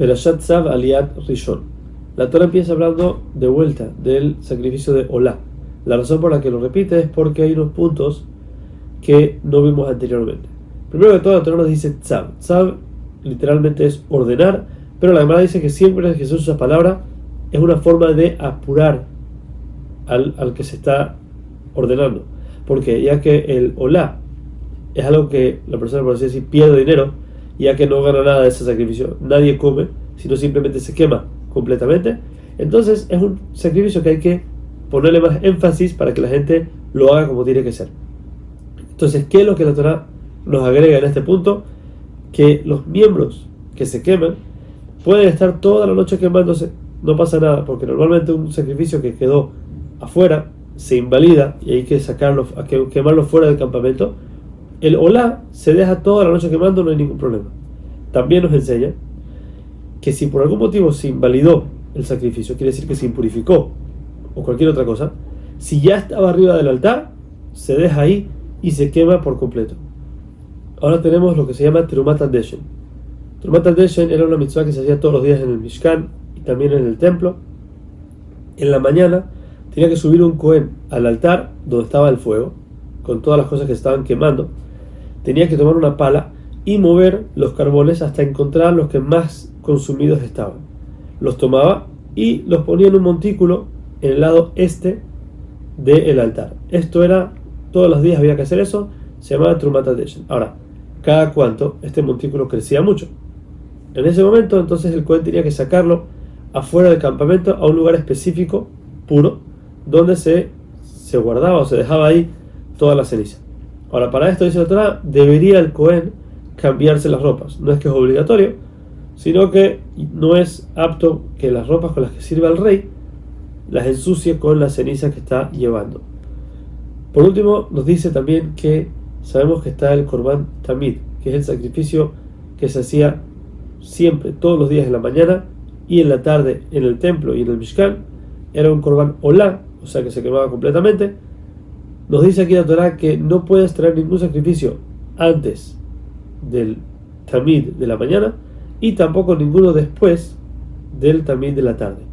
Perashat Zav Aliat Rishon. La Torah empieza hablando de vuelta del sacrificio de Olá. La razón por la que lo repite es porque hay unos puntos que no vimos anteriormente. Primero de todo, la Torah nos dice Tzav. Tzav literalmente es ordenar, pero la Gemara dice que siempre que Jesús usa palabra es una forma de apurar al, al que se está ordenando. Porque ya que el Olá es algo que la persona, por así decir, pierde dinero, ya que no gana nada de ese sacrificio, nadie come, sino simplemente se quema completamente. Entonces es un sacrificio que hay que ponerle más énfasis para que la gente lo haga como tiene que ser. Entonces, ¿qué es lo que la Torah nos agrega en este punto? Que los miembros que se queman pueden estar toda la noche quemándose, no pasa nada, porque normalmente un sacrificio que quedó afuera se invalida y hay que sacarlo, quemarlo fuera del campamento. El olá se deja toda la noche quemando, no hay ningún problema. También nos enseña que si por algún motivo se invalidó el sacrificio, quiere decir que se impurificó o cualquier otra cosa, si ya estaba arriba del altar, se deja ahí y se quema por completo. Ahora tenemos lo que se llama Terumat Deshen. Terumat Deshen era una mitzvah que se hacía todos los días en el Mishkan y también en el templo. En la mañana tenía que subir un Cohen al altar donde estaba el fuego, con todas las cosas que estaban quemando. Tenía que tomar una pala y mover los carbones hasta encontrar los que más consumidos estaban. Los tomaba y los ponía en un montículo en el lado este del altar. Esto era, todos los días había que hacer eso, se llamaba Trumatadeshen. Ahora, cada cuanto este montículo crecía mucho. En ese momento, entonces el Cohen tenía que sacarlo afuera del campamento a un lugar específico, puro, donde se, se guardaba o se dejaba ahí toda la ceniza. Ahora, para esto dice Torah, debería el Cohen cambiarse las ropas. No es que es obligatorio, sino que no es apto que las ropas con las que sirve el rey las ensucie con la ceniza que está llevando. Por último, nos dice también que sabemos que está el Korban Tamid, que es el sacrificio que se hacía siempre, todos los días en la mañana y en la tarde en el templo y en el Mishkan. Era un Korban Olá, o sea que se quemaba completamente. Nos dice aquí la Torah que no puedes traer ningún sacrificio antes del Tamid de la mañana y tampoco ninguno después del Tamid de la tarde.